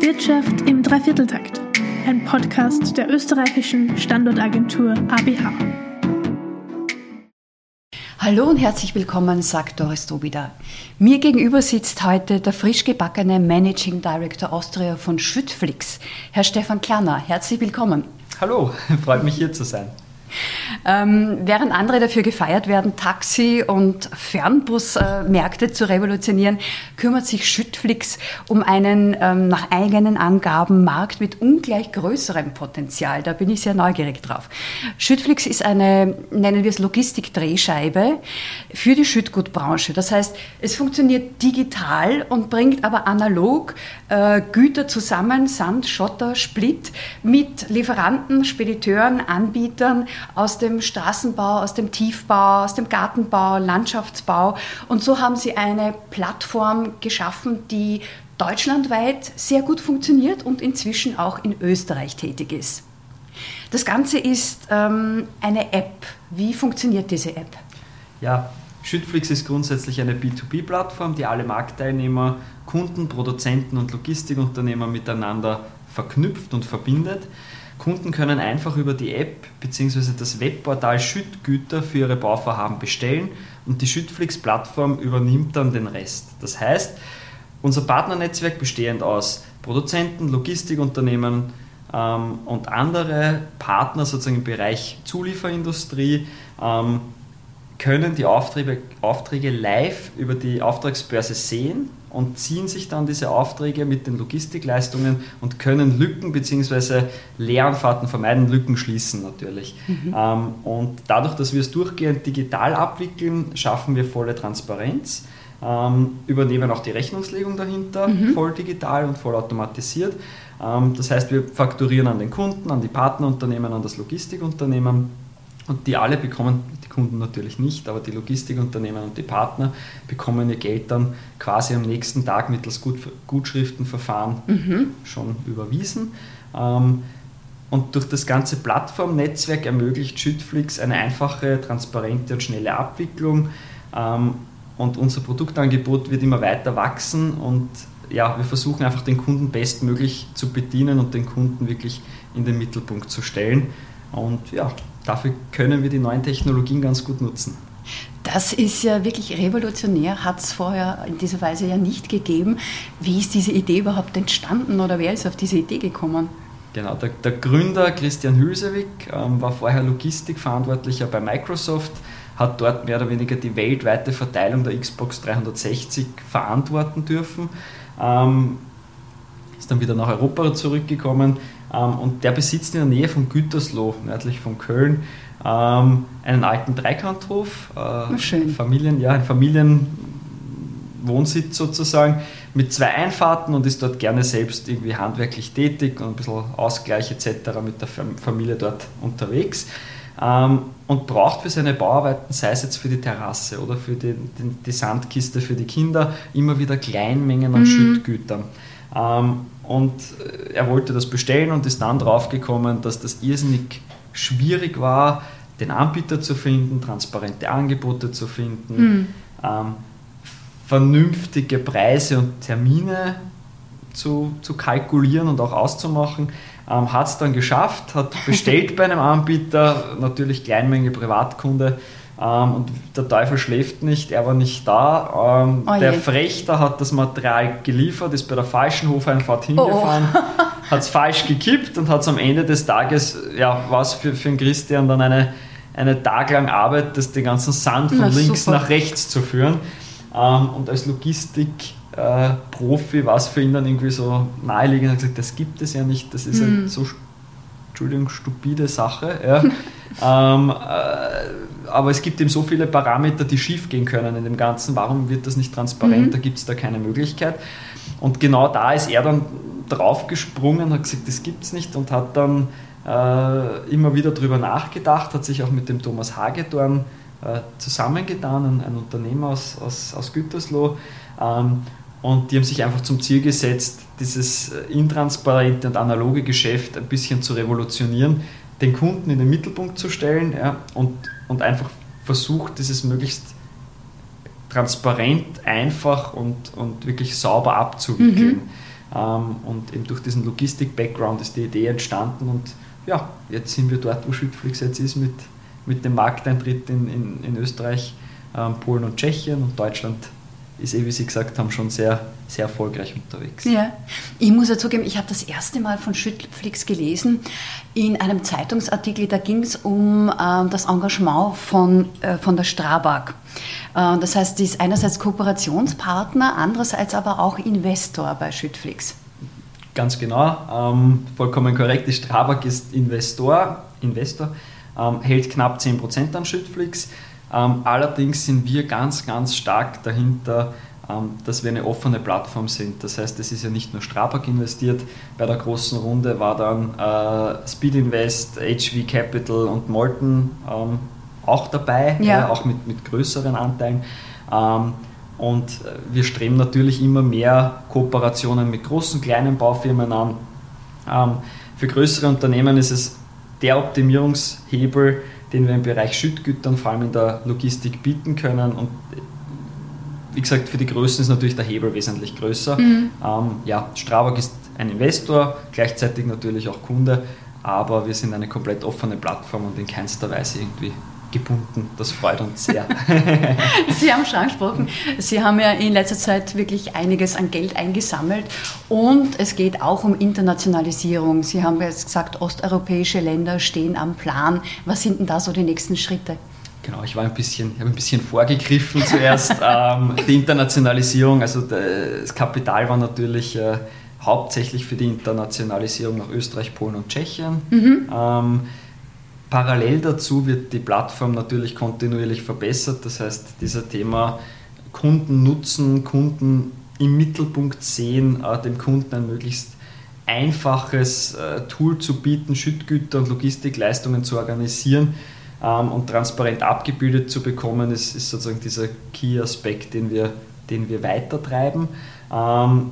Wirtschaft im Dreivierteltakt, ein Podcast der österreichischen Standortagentur ABH. Hallo und herzlich willkommen, sagt Doris Dobida. Mir gegenüber sitzt heute der frisch gebackene Managing Director Austria von Schüttflix, Herr Stefan Klarner. Herzlich willkommen. Hallo, freut mich hier zu sein. Ähm, während andere dafür gefeiert werden, Taxi- und Fernbusmärkte zu revolutionieren, kümmert sich Schüttflix um einen ähm, nach eigenen Angaben Markt mit ungleich größerem Potenzial. Da bin ich sehr neugierig drauf. Schüttflix ist eine, nennen wir es Logistikdrehscheibe für die Schüttgutbranche. Das heißt, es funktioniert digital und bringt aber analog äh, Güter zusammen, Sand, Schotter, Split, mit Lieferanten, Spediteuren, Anbietern aus dem Straßenbau, aus dem Tiefbau, aus dem Gartenbau, Landschaftsbau. Und so haben sie eine Plattform geschaffen, die deutschlandweit sehr gut funktioniert und inzwischen auch in Österreich tätig ist. Das Ganze ist ähm, eine App. Wie funktioniert diese App? Ja, Schüttflix ist grundsätzlich eine B2B-Plattform, die alle Marktteilnehmer, Kunden, Produzenten und Logistikunternehmer miteinander verknüpft und verbindet. Kunden können einfach über die App bzw. das Webportal Schüttgüter für ihre Bauvorhaben bestellen und die Schüttflix-Plattform übernimmt dann den Rest. Das heißt, unser Partnernetzwerk bestehend aus Produzenten, Logistikunternehmen ähm, und andere Partner sozusagen im Bereich Zulieferindustrie ähm, können die Aufträge, Aufträge live über die Auftragsbörse sehen und ziehen sich dann diese Aufträge mit den Logistikleistungen und können Lücken bzw. Leeranfahrten vermeiden, Lücken schließen natürlich. Mhm. Ähm, und dadurch, dass wir es durchgehend digital abwickeln, schaffen wir volle Transparenz, ähm, übernehmen auch die Rechnungslegung dahinter, mhm. voll digital und voll automatisiert. Ähm, das heißt, wir fakturieren an den Kunden, an die Partnerunternehmen, an das Logistikunternehmen und die alle bekommen, die Kunden natürlich nicht, aber die Logistikunternehmen und die Partner bekommen ihr Geld dann quasi am nächsten Tag mittels Gut, Gutschriftenverfahren mhm. schon überwiesen. Ähm, und durch das ganze Plattformnetzwerk ermöglicht Schüttflix eine einfache, transparente und schnelle Abwicklung. Ähm, und unser Produktangebot wird immer weiter wachsen und ja, wir versuchen einfach den Kunden bestmöglich zu bedienen und den Kunden wirklich in den Mittelpunkt zu stellen. Und ja, dafür können wir die neuen Technologien ganz gut nutzen. Das ist ja wirklich revolutionär, hat es vorher in dieser Weise ja nicht gegeben. Wie ist diese Idee überhaupt entstanden oder wer ist auf diese Idee gekommen? Genau, der, der Gründer Christian Hülsewig ähm, war vorher Logistikverantwortlicher bei Microsoft, hat dort mehr oder weniger die weltweite Verteilung der Xbox 360 verantworten dürfen, ähm, ist dann wieder nach Europa zurückgekommen, und der besitzt in der Nähe von Gütersloh, nördlich von Köln, ähm, einen alten Dreikanthof, äh, Schön. Familien, ja, ein Familienwohnsitz sozusagen, mit zwei Einfahrten und ist dort gerne selbst irgendwie handwerklich tätig und ein bisschen Ausgleich etc. mit der Familie dort unterwegs. Ähm, und braucht für seine Bauarbeiten, sei es jetzt für die Terrasse oder für die, die, die Sandkiste für die Kinder, immer wieder Kleinmengen an mhm. Schüttgütern. Ähm, und äh, er wollte das bestellen und ist dann draufgekommen, dass das irrsinnig schwierig war, den Anbieter zu finden, transparente Angebote zu finden, mhm. ähm, vernünftige Preise und Termine zu, zu kalkulieren und auch auszumachen. Ähm, hat es dann geschafft, hat bestellt bei einem Anbieter, natürlich Kleinmenge Privatkunde, ähm, und der Teufel schläft nicht, er war nicht da. Ähm, oh der Frechter hat das Material geliefert, ist bei der falschen Hofeinfahrt hingefahren, oh. hat es falsch gekippt und hat es am Ende des Tages, ja, was für, für einen Christian dann eine, eine taglang Arbeit, das den ganzen Sand von Na, links super. nach rechts zu führen. Ähm, und als Logistikprofi äh, war es für ihn dann irgendwie so naheliegend, er hat gesagt, das gibt es ja nicht, das ist mhm. eine so Entschuldigung, stupide Sache. Ja. ähm, äh, aber es gibt eben so viele Parameter, die schief gehen können in dem Ganzen. Warum wird das nicht transparent? Mhm. Da gibt es da keine Möglichkeit. Und genau da ist er dann draufgesprungen, hat gesagt, das gibt es nicht und hat dann äh, immer wieder darüber nachgedacht, hat sich auch mit dem Thomas Hagedorn äh, zusammengetan, ein, ein, Unternehmer aus, aus, aus Gütersloh. Ähm, und die haben sich einfach zum Ziel gesetzt, dieses äh, intransparente und analoge Geschäft ein bisschen zu revolutionieren, den Kunden in den Mittelpunkt zu stellen ja, und, und einfach versucht, dieses möglichst transparent, einfach und, und wirklich sauber abzuwickeln. Mhm. Ähm, und eben durch diesen Logistik-Background ist die Idee entstanden und ja, jetzt sind wir dort, wo Schüttflix jetzt ist, mit, mit dem Markteintritt in, in, in Österreich, ähm, Polen und Tschechien und Deutschland ist eh, wie Sie gesagt haben, schon sehr, sehr erfolgreich unterwegs. Ja, ich muss ja zugeben, ich habe das erste Mal von Schüttflix gelesen in einem Zeitungsartikel, da ging es um äh, das Engagement von, äh, von der Strabag. Äh, das heißt, die ist einerseits Kooperationspartner, andererseits aber auch Investor bei Schüttflix. Ganz genau, ähm, vollkommen korrekt. Die Strabag ist Investor, Investor ähm, hält knapp 10% an Schüttflix. Ähm, allerdings sind wir ganz, ganz stark dahinter, ähm, dass wir eine offene Plattform sind. Das heißt, es ist ja nicht nur Strabag investiert. Bei der großen Runde war dann äh, Speed Invest, HV Capital und Molten ähm, auch dabei, ja. äh, auch mit, mit größeren Anteilen. Ähm, und äh, wir streben natürlich immer mehr Kooperationen mit großen, kleinen Baufirmen an. Ähm, für größere Unternehmen ist es der Optimierungshebel, den wir im Bereich Schüttgütern, vor allem in der Logistik, bieten können. Und wie gesagt, für die Größen ist natürlich der Hebel wesentlich größer. Mhm. Ähm, ja, Strabag ist ein Investor, gleichzeitig natürlich auch Kunde, aber wir sind eine komplett offene Plattform und in keinster Weise irgendwie gebunden. Das freut uns sehr. Sie haben schon angesprochen, Sie haben ja in letzter Zeit wirklich einiges an Geld eingesammelt und es geht auch um Internationalisierung. Sie haben jetzt gesagt, osteuropäische Länder stehen am Plan. Was sind denn da so die nächsten Schritte? Genau, ich war ein bisschen, ich habe ein bisschen vorgegriffen zuerst. ähm, die Internationalisierung, also das Kapital war natürlich äh, hauptsächlich für die Internationalisierung nach Österreich, Polen und Tschechien. Mhm. Ähm, Parallel dazu wird die Plattform natürlich kontinuierlich verbessert. Das heißt, dieser Thema Kunden nutzen, Kunden im Mittelpunkt sehen, äh, dem Kunden ein möglichst einfaches äh, Tool zu bieten, Schüttgüter und Logistikleistungen zu organisieren ähm, und transparent abgebildet zu bekommen, ist, sozusagen dieser Key-Aspekt, den wir, den wir weitertreiben. Ähm,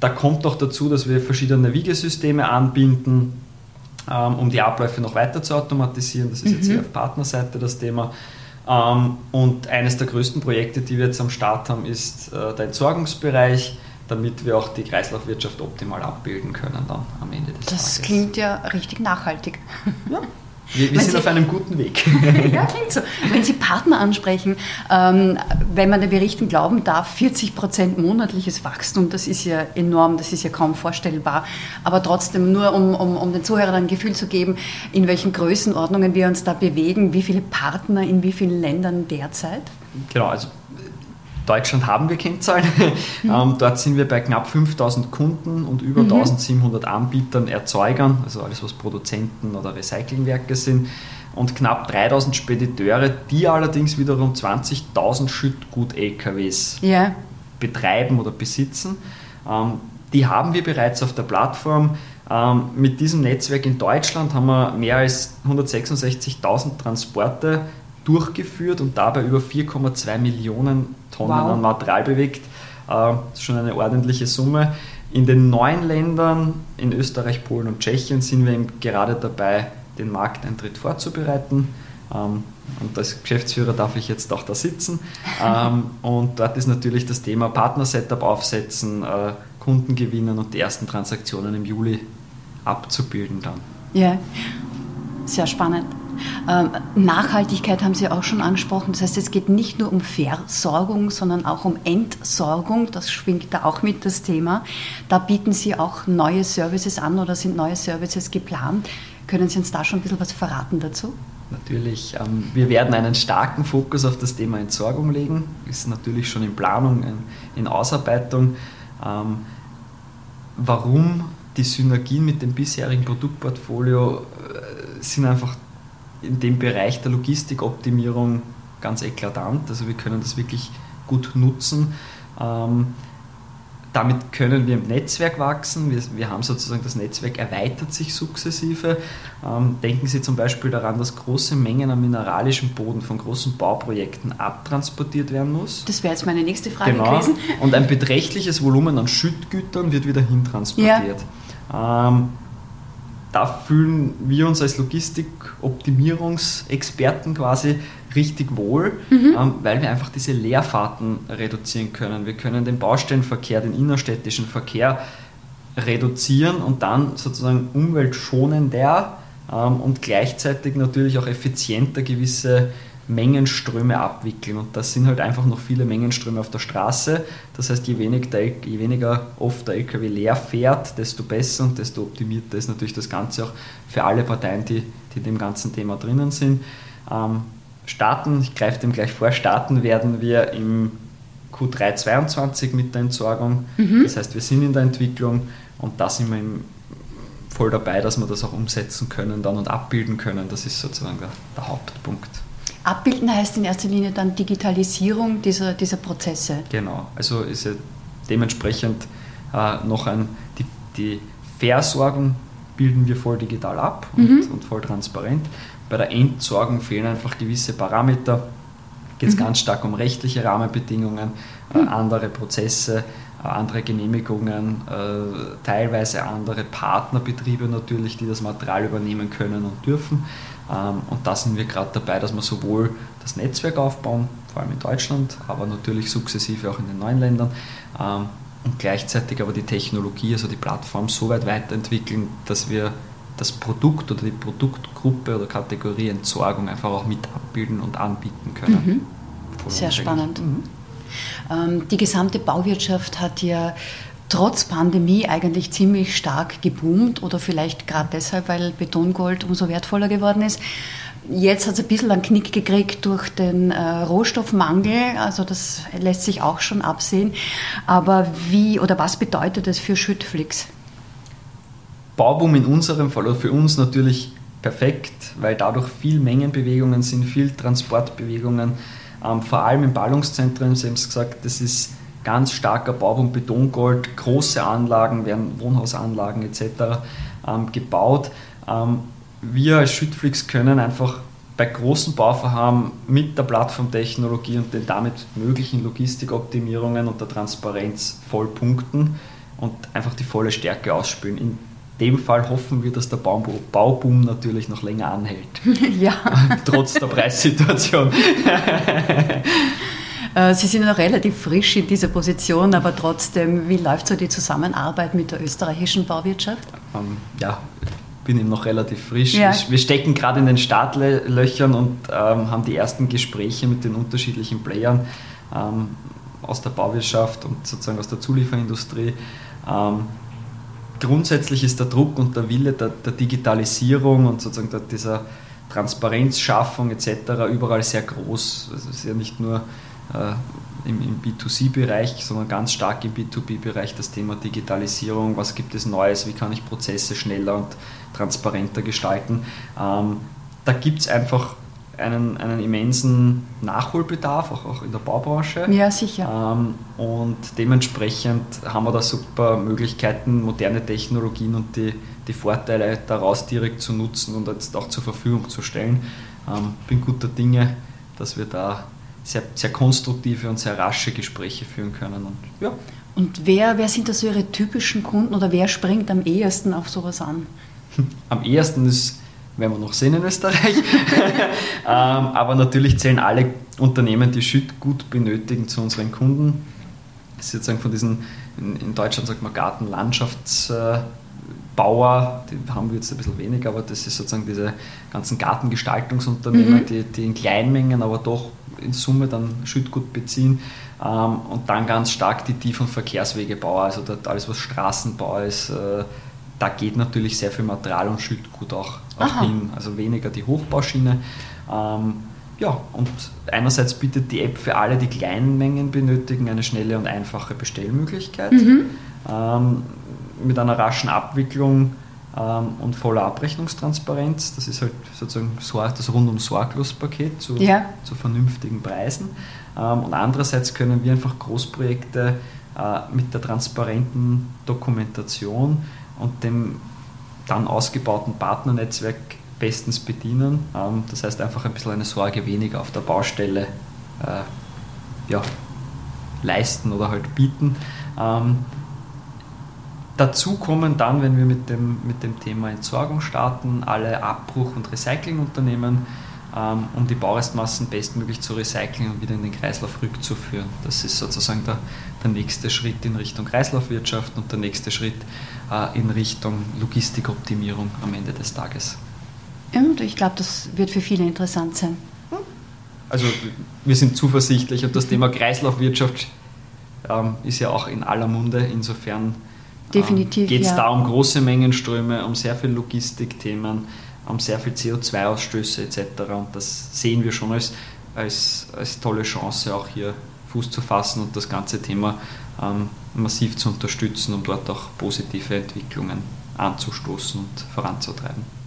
da kommt auch dazu, dass wir verschiedene Wiegesysteme anbinden, um die Abläufe noch weiter zu automatisieren. Das ist jetzt mhm. hier auf Partnerseite das Thema. Ähm, und eines der größten Projekte, die wir jetzt am Start haben, ist äh, der Entsorgungsbereich, damit wir auch die Kreislaufwirtschaft optimal abbilden können dann am Ende des das Tages. Das klingt ja richtig nachhaltig. Ja, wir, wir sind Sie, auf einem guten Weg. ja, klingt so. Wenn Sie Partner ansprechen, ähm, wenn man den Berichten glauben darf, 40 Prozent monatliches Wachstum, das ist ja enorm, das ist ja kaum vorstellbar. Aber trotzdem, nur um, um, um den Zuhörern ein Gefühl zu geben, in welchen Größenordnungen wir uns da bewegen, wie viele Partner in wie vielen Ländern derzeit? Genau, also Deutschland haben wir Kennzahlen. Mhm. Ähm, dort sind wir bei knapp 5000 Kunden und über mhm. 1700 Anbietern, Erzeugern, also alles was Produzenten oder Recyclingwerke sind und knapp 3000 Spediteure, die allerdings wiederum 20.000 Schüttgut-LKWs yeah. betreiben oder besitzen. Ähm, die haben wir bereits auf der Plattform. Ähm, mit diesem Netzwerk in Deutschland haben wir mehr als 166.000 Transporte durchgeführt und dabei über 4,2 Millionen Tonnen wow. an Material bewegt. Äh, das ist schon eine ordentliche Summe. In den neuen Ländern, in Österreich, Polen und Tschechien, sind wir gerade dabei, den Markteintritt vorzubereiten. Ähm, und als Geschäftsführer darf ich jetzt auch da sitzen. Ähm, und dort ist natürlich das Thema Partner-Setup aufsetzen, äh, Kunden gewinnen und die ersten Transaktionen im Juli abzubilden dann. Ja, sehr spannend. Ähm, Nachhaltigkeit haben Sie auch schon angesprochen. Das heißt, es geht nicht nur um Versorgung, sondern auch um Entsorgung. Das schwingt da auch mit das Thema. Da bieten Sie auch neue Services an oder sind neue Services geplant. Können Sie uns da schon ein bisschen was verraten dazu? Natürlich. Ähm, wir werden einen starken Fokus auf das Thema Entsorgung legen. Ist natürlich schon in Planung, in Ausarbeitung. Ähm, warum die Synergien mit dem bisherigen Produktportfolio äh, sind einfach in dem Bereich der Logistikoptimierung ganz eklatant. Also wir können das wirklich gut nutzen. Ähm, damit können wir im Netzwerk wachsen. Wir, wir, haben sozusagen das Netzwerk erweitert sich sukzessive. Ähm, denken Sie zum Beispiel daran, dass große Mengen an mineralischem Boden von großen Bauprojekten abtransportiert werden muss. Das wäre jetzt meine nächste Frage genau. gewesen. Und ein beträchtliches Volumen an Schüttgütern wird wieder hintransportiert. Ja. Ähm, da fühlen wir uns als Logistikoptimierungsexperten quasi richtig wohl, mhm. ähm, weil wir einfach diese Leerfahrten reduzieren können. Wir können den Baustellenverkehr, den innerstädtischen Verkehr reduzieren und dann sozusagen umweltschonender ähm, und gleichzeitig natürlich auch effizienter gewisse Mengenströme abwickeln. Und das sind halt einfach noch viele Mengenströme auf der Straße. Das heißt, je, wenig der, je weniger oft der LKW leer fährt, desto besser und desto optimierter ist natürlich das Ganze auch für alle Parteien, die, die in dem ganzen Thema drinnen sind. Ähm, starten, ich greife dem gleich vor, starten werden wir im Q3 22 mit der Entsorgung. Mhm. Das heißt, wir sind in der Entwicklung und da sind wir voll dabei, dass wir das auch umsetzen können dann und abbilden können. Das ist sozusagen der, der Hauptpunkt. Abbilden heißt in erster Linie dann Digitalisierung dieser, dieser Prozesse. Genau, also ist ja dementsprechend äh, noch ein, die, die Versorgung bilden wir voll digital ab und, mhm. und voll transparent. Bei der Entsorgung fehlen einfach gewisse Parameter. Geht es mhm. ganz stark um rechtliche Rahmenbedingungen, äh, mhm. andere Prozesse, äh, andere Genehmigungen, äh, teilweise andere Partnerbetriebe natürlich, die das Material übernehmen können und dürfen. Ähm, und da sind wir gerade dabei, dass wir sowohl das Netzwerk aufbauen, vor allem in Deutschland, aber natürlich sukzessive auch in den neuen Ländern ähm, und gleichzeitig aber die Technologie, also die Plattform so weit weiterentwickeln, dass wir das Produkt oder die Produktgruppe oder Kategorie Entsorgung einfach auch mit abbilden und anbieten können. Mhm. Sehr spannend. Mhm. Ähm, die gesamte Bauwirtschaft hat ja trotz Pandemie eigentlich ziemlich stark geboomt oder vielleicht gerade deshalb, weil Betongold umso wertvoller geworden ist. Jetzt hat es ein bisschen einen Knick gekriegt durch den äh, Rohstoffmangel, also das lässt sich auch schon absehen. Aber wie oder was bedeutet das für Schüttflix? Bauboom in unserem Fall oder für uns natürlich perfekt, weil dadurch viel Mengenbewegungen sind, viel Transportbewegungen. Ähm, vor allem in Ballungszentren, Sie haben es gesagt, das ist ganz starker Bauboom, Betongold, große Anlagen, werden Wohnhausanlagen etc. Ähm, gebaut. Ähm, wir als Schüttflix können einfach bei großen Bauvorhaben mit der Plattformtechnologie und den damit möglichen Logistikoptimierungen und der Transparenz voll punkten und einfach die volle Stärke ausspielen. In dem Fall hoffen wir, dass der Bauboom natürlich noch länger anhält. Ja. Trotz der Preissituation. Äh, Sie sind noch relativ frisch in dieser Position, aber trotzdem, wie läuft so die Zusammenarbeit mit der österreichischen Bauwirtschaft? Ähm, ja, bin eben noch relativ frisch. Ja. Wir stecken gerade in den Startlöchern und ähm, haben die ersten Gespräche mit den unterschiedlichen Playern ähm, aus der Bauwirtschaft und sozusagen aus der Zulieferindustrie. Grundsätzlich ist der Druck und der Wille der, der Digitalisierung und sozusagen der, dieser Transparenzschaffung etc. überall sehr groß. Also es ist ja nicht nur im, im B2C-Bereich, sondern ganz stark im B2B-Bereich das Thema Digitalisierung. Was gibt es Neues? Wie kann ich Prozesse schneller und transparenter gestalten? Ähm, da gibt es einfach einen, einen immensen Nachholbedarf, auch, auch in der Baubranche. Ja, sicher. Ähm, und dementsprechend haben wir da super Möglichkeiten, moderne Technologien und die, die Vorteile daraus direkt zu nutzen und jetzt auch zur Verfügung zu stellen. Ähm, bin guter Dinge, dass wir da sehr, sehr konstruktive und sehr rasche Gespräche führen können. Und, ja. und wer, wer sind da so Ihre typischen Kunden oder wer springt am ehesten auf sowas an? Am ehesten ist, werden wir noch sehen in Österreich, ähm, aber natürlich zählen alle Unternehmen, die Schüttgut benötigen, zu unseren Kunden. Das ist sozusagen von diesen, in, in Deutschland sagt man Gartenlandschaftsbauer, die haben wir jetzt ein bisschen weniger, aber das ist sozusagen diese ganzen Gartengestaltungsunternehmen, mhm. die, die in Kleinmengen, aber doch in Summe dann Schüttgut beziehen. Ähm, und dann ganz stark die Tief- und Verkehrswegebauer, also alles, was Straßenbau ist. Äh, da geht natürlich sehr viel Material und Schüttgut auch, auch hin, also weniger die Hochbauschiene. Ähm, ja, und einerseits bietet die App für alle, die kleinen Mengen benötigen, eine schnelle und einfache Bestellmöglichkeit. Mhm. Ähm, mit einer raschen Abwicklung ähm, und voller Abrechnungstransparenz. Das ist halt sozusagen das rundum sorglos Paket zu, ja. zu vernünftigen Preisen. Ähm, und andererseits können wir einfach Großprojekte äh, mit der transparenten Dokumentation und dem dann ausgebauten Partnernetzwerk bestens bedienen. Ähm, das heißt einfach ein bisschen eine Sorge weniger auf der Baustelle äh, ja, leisten oder halt bieten. Dazu kommen dann, wenn wir mit dem, mit dem Thema Entsorgung starten, alle Abbruch- und Recyclingunternehmen, ähm, um die Baurestmassen bestmöglich zu recyceln und wieder in den Kreislauf rückzuführen. Das ist sozusagen der, der nächste Schritt in Richtung Kreislaufwirtschaft und der nächste Schritt äh, in Richtung Logistikoptimierung am Ende des Tages. Und ich glaube, das wird für viele interessant sein. Also wir sind zuversichtlich und das Thema Kreislaufwirtschaft ähm, ist ja auch in aller Munde. Insofern ähm, geht es ja. da um große Mengenströme, um sehr viele Logistikthemen, um sehr viel CO2-Ausstöße etc. Und das sehen wir schon als, als, als tolle Chance, auch hier Fuß zu fassen und das ganze Thema ähm, massiv zu unterstützen, um dort auch positive Entwicklungen anzustoßen und voranzutreiben.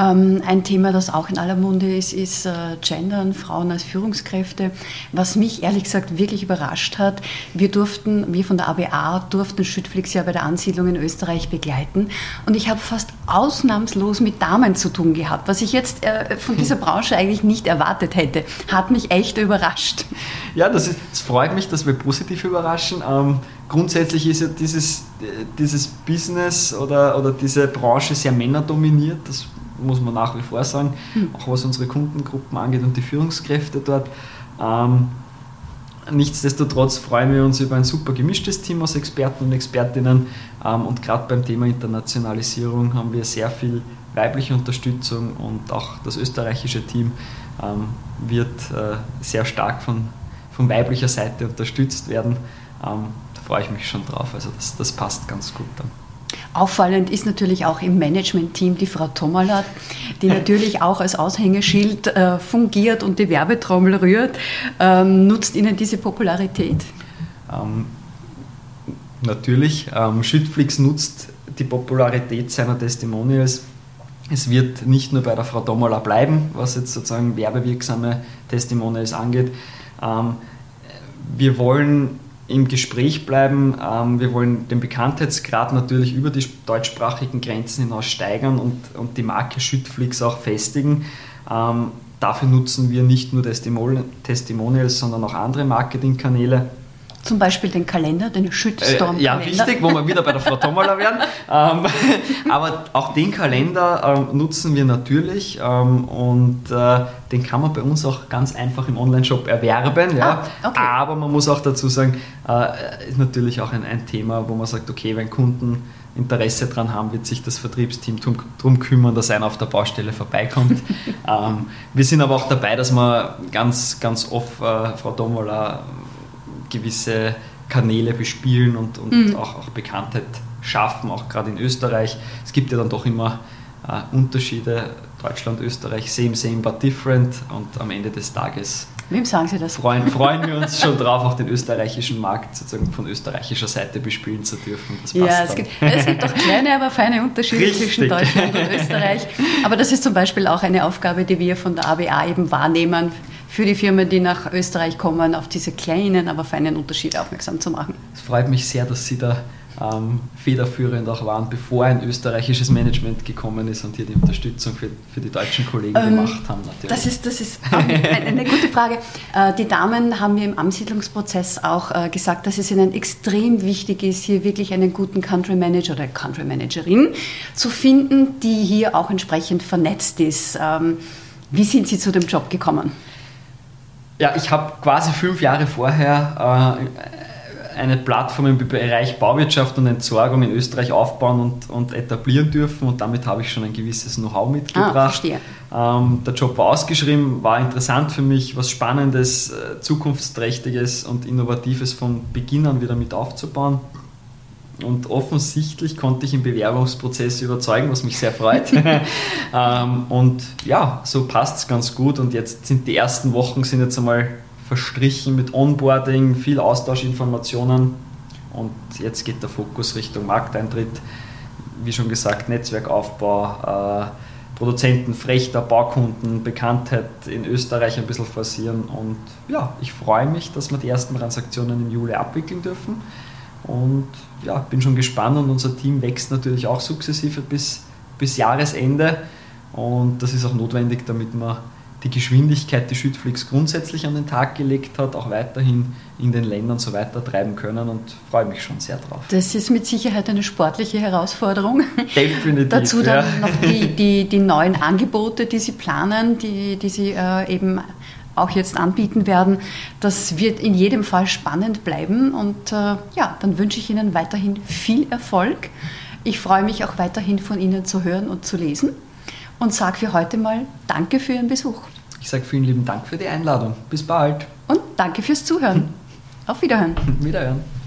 Ähm, ein Thema, das auch in aller Munde ist, ist äh, Gendern, Frauen als Führungskräfte. Was mich ehrlich gesagt wirklich überrascht hat, wir durften, wir von der ABA durften Schüttflix ja bei der Ansiedlung in Österreich begleiten und ich habe fast ausnahmslos mit Damen zu tun gehabt, was ich jetzt äh, von dieser Branche eigentlich nicht erwartet hätte. Hat mich echt überrascht. Ja, das, ist, das freut mich, dass wir positiv überraschen. Ähm, grundsätzlich ist ja dieses, äh, dieses Business oder, oder diese Branche sehr männerdominiert. Das muss man nach wie vor sagen, mhm. auch was unsere Kundengruppen angeht und die Führungskräfte dort. Ähm, nichtsdestotrotz freuen wir uns über ein super gemischtes Team aus Experten und Expertinnen ähm, und gerade beim Thema Internationalisierung haben wir sehr viel weibliche Unterstützung und auch das österreichische Team ähm, wird äh, sehr stark von, von weiblicher Seite unterstützt werden. Ähm, da freue ich mich schon drauf, also das, das passt ganz gut dann. Auffallend ist natürlich auch im Management-Team die Frau Tomalat, die natürlich auch als Aushängeschild äh, fungiert und die Werbetrommel rührt. Ähm, nutzt Ihnen diese Popularität? Ähm, natürlich. Ähm, Schüttflix nutzt die Popularität seiner Testimonials. Es wird nicht nur bei der Frau Tomala bleiben, was jetzt sozusagen werbewirksame Testimonials angeht. Ähm, wir wollen im Gespräch bleiben. Ähm, wir wollen den Bekanntheitsgrad natürlich über die deutschsprachigen Grenzen hinaus steigern und, und die Marke Schüttflix auch festigen. Ähm, dafür nutzen wir nicht nur Testimonials, sondern auch andere Marketingkanäle. Zum Beispiel den Kalender, den Shitstorm-Kalender. Äh, ja, richtig, wo wir wieder bei der Frau Tomala wären. ähm, aber auch den Kalender ähm, nutzen wir natürlich ähm, und äh, den kann man bei uns auch ganz einfach im Online-Shop erwerben. Ja. Ah, okay. Aber man muss auch dazu sagen, äh, ist natürlich auch ein, ein Thema, wo man sagt, okay, wenn Kunden Interesse daran haben, wird sich das Vertriebsteam darum kümmern, dass einer auf der Baustelle vorbeikommt. ähm, wir sind aber auch dabei, dass wir ganz, ganz oft, äh, Frau Domola, gewisse Kanäle bespielen und, und mhm. auch, auch Bekanntheit schaffen, auch gerade in Österreich. Es gibt ja dann doch immer äh, Unterschiede. Deutschland, Österreich, same, same, but different. Und am Ende des Tages Wem sagen Sie das? Freuen, freuen wir uns schon drauf, auch den österreichischen Markt sozusagen von österreichischer Seite bespielen zu dürfen. ja, es gibt, es gibt doch kleine, aber feine Unterschiede Richtig. zwischen Deutschland und Österreich. Aber das ist zum Beispiel auch eine Aufgabe, die wir von der ABA eben wahrnehmen für die Firmen, die nach Österreich kommen, auf diese kleinen, aber feinen Unterschiede aufmerksam zu machen. Es freut mich sehr, dass Sie da ähm, federführend auch waren, bevor ein österreichisches Management gekommen ist und hier die Unterstützung für, für die deutschen Kollegen ähm, gemacht haben. Natürlich. Das ist, das ist eine, eine gute Frage. Äh, die Damen haben mir im Ansiedlungsprozess auch äh, gesagt, dass es ihnen extrem wichtig ist, hier wirklich einen guten Country Manager oder Country Managerin zu finden, die hier auch entsprechend vernetzt ist. Ähm, wie sind Sie zu dem Job gekommen? Ja, ich habe quasi fünf Jahre vorher äh, eine Plattform im Bereich Bauwirtschaft und Entsorgung in Österreich aufbauen und, und etablieren dürfen und damit habe ich schon ein gewisses Know-how mitgebracht. Ah, ähm, der Job war ausgeschrieben, war interessant für mich, was Spannendes, äh, Zukunftsträchtiges und Innovatives von Beginn an wieder mit aufzubauen. Und offensichtlich konnte ich im Bewerbungsprozess überzeugen, was mich sehr freut. ähm, und ja, so passt es ganz gut. Und jetzt sind die ersten Wochen sind jetzt einmal verstrichen mit Onboarding, viel Austauschinformationen. Und jetzt geht der Fokus Richtung Markteintritt. Wie schon gesagt, Netzwerkaufbau, äh, Produzenten, Frechter, Baukunden, Bekanntheit in Österreich ein bisschen forcieren. Und ja, ich freue mich, dass wir die ersten Transaktionen im Juli abwickeln dürfen. Und ja, bin schon gespannt und unser Team wächst natürlich auch sukzessive bis, bis Jahresende. Und das ist auch notwendig, damit wir die Geschwindigkeit, die Schüttflix grundsätzlich an den Tag gelegt hat, auch weiterhin in den Ländern so weiter treiben können und freue mich schon sehr drauf. Das ist mit Sicherheit eine sportliche Herausforderung. Definitiv. Dazu dann ja. noch die, die, die neuen Angebote, die Sie planen, die, die Sie äh, eben auch jetzt anbieten werden. Das wird in jedem Fall spannend bleiben und äh, ja, dann wünsche ich Ihnen weiterhin viel Erfolg. Ich freue mich auch weiterhin von Ihnen zu hören und zu lesen und sage für heute mal Danke für Ihren Besuch. Ich sage vielen lieben Dank für die Einladung. Bis bald. Und danke fürs Zuhören. Auf Wiederhören. Wiederhören.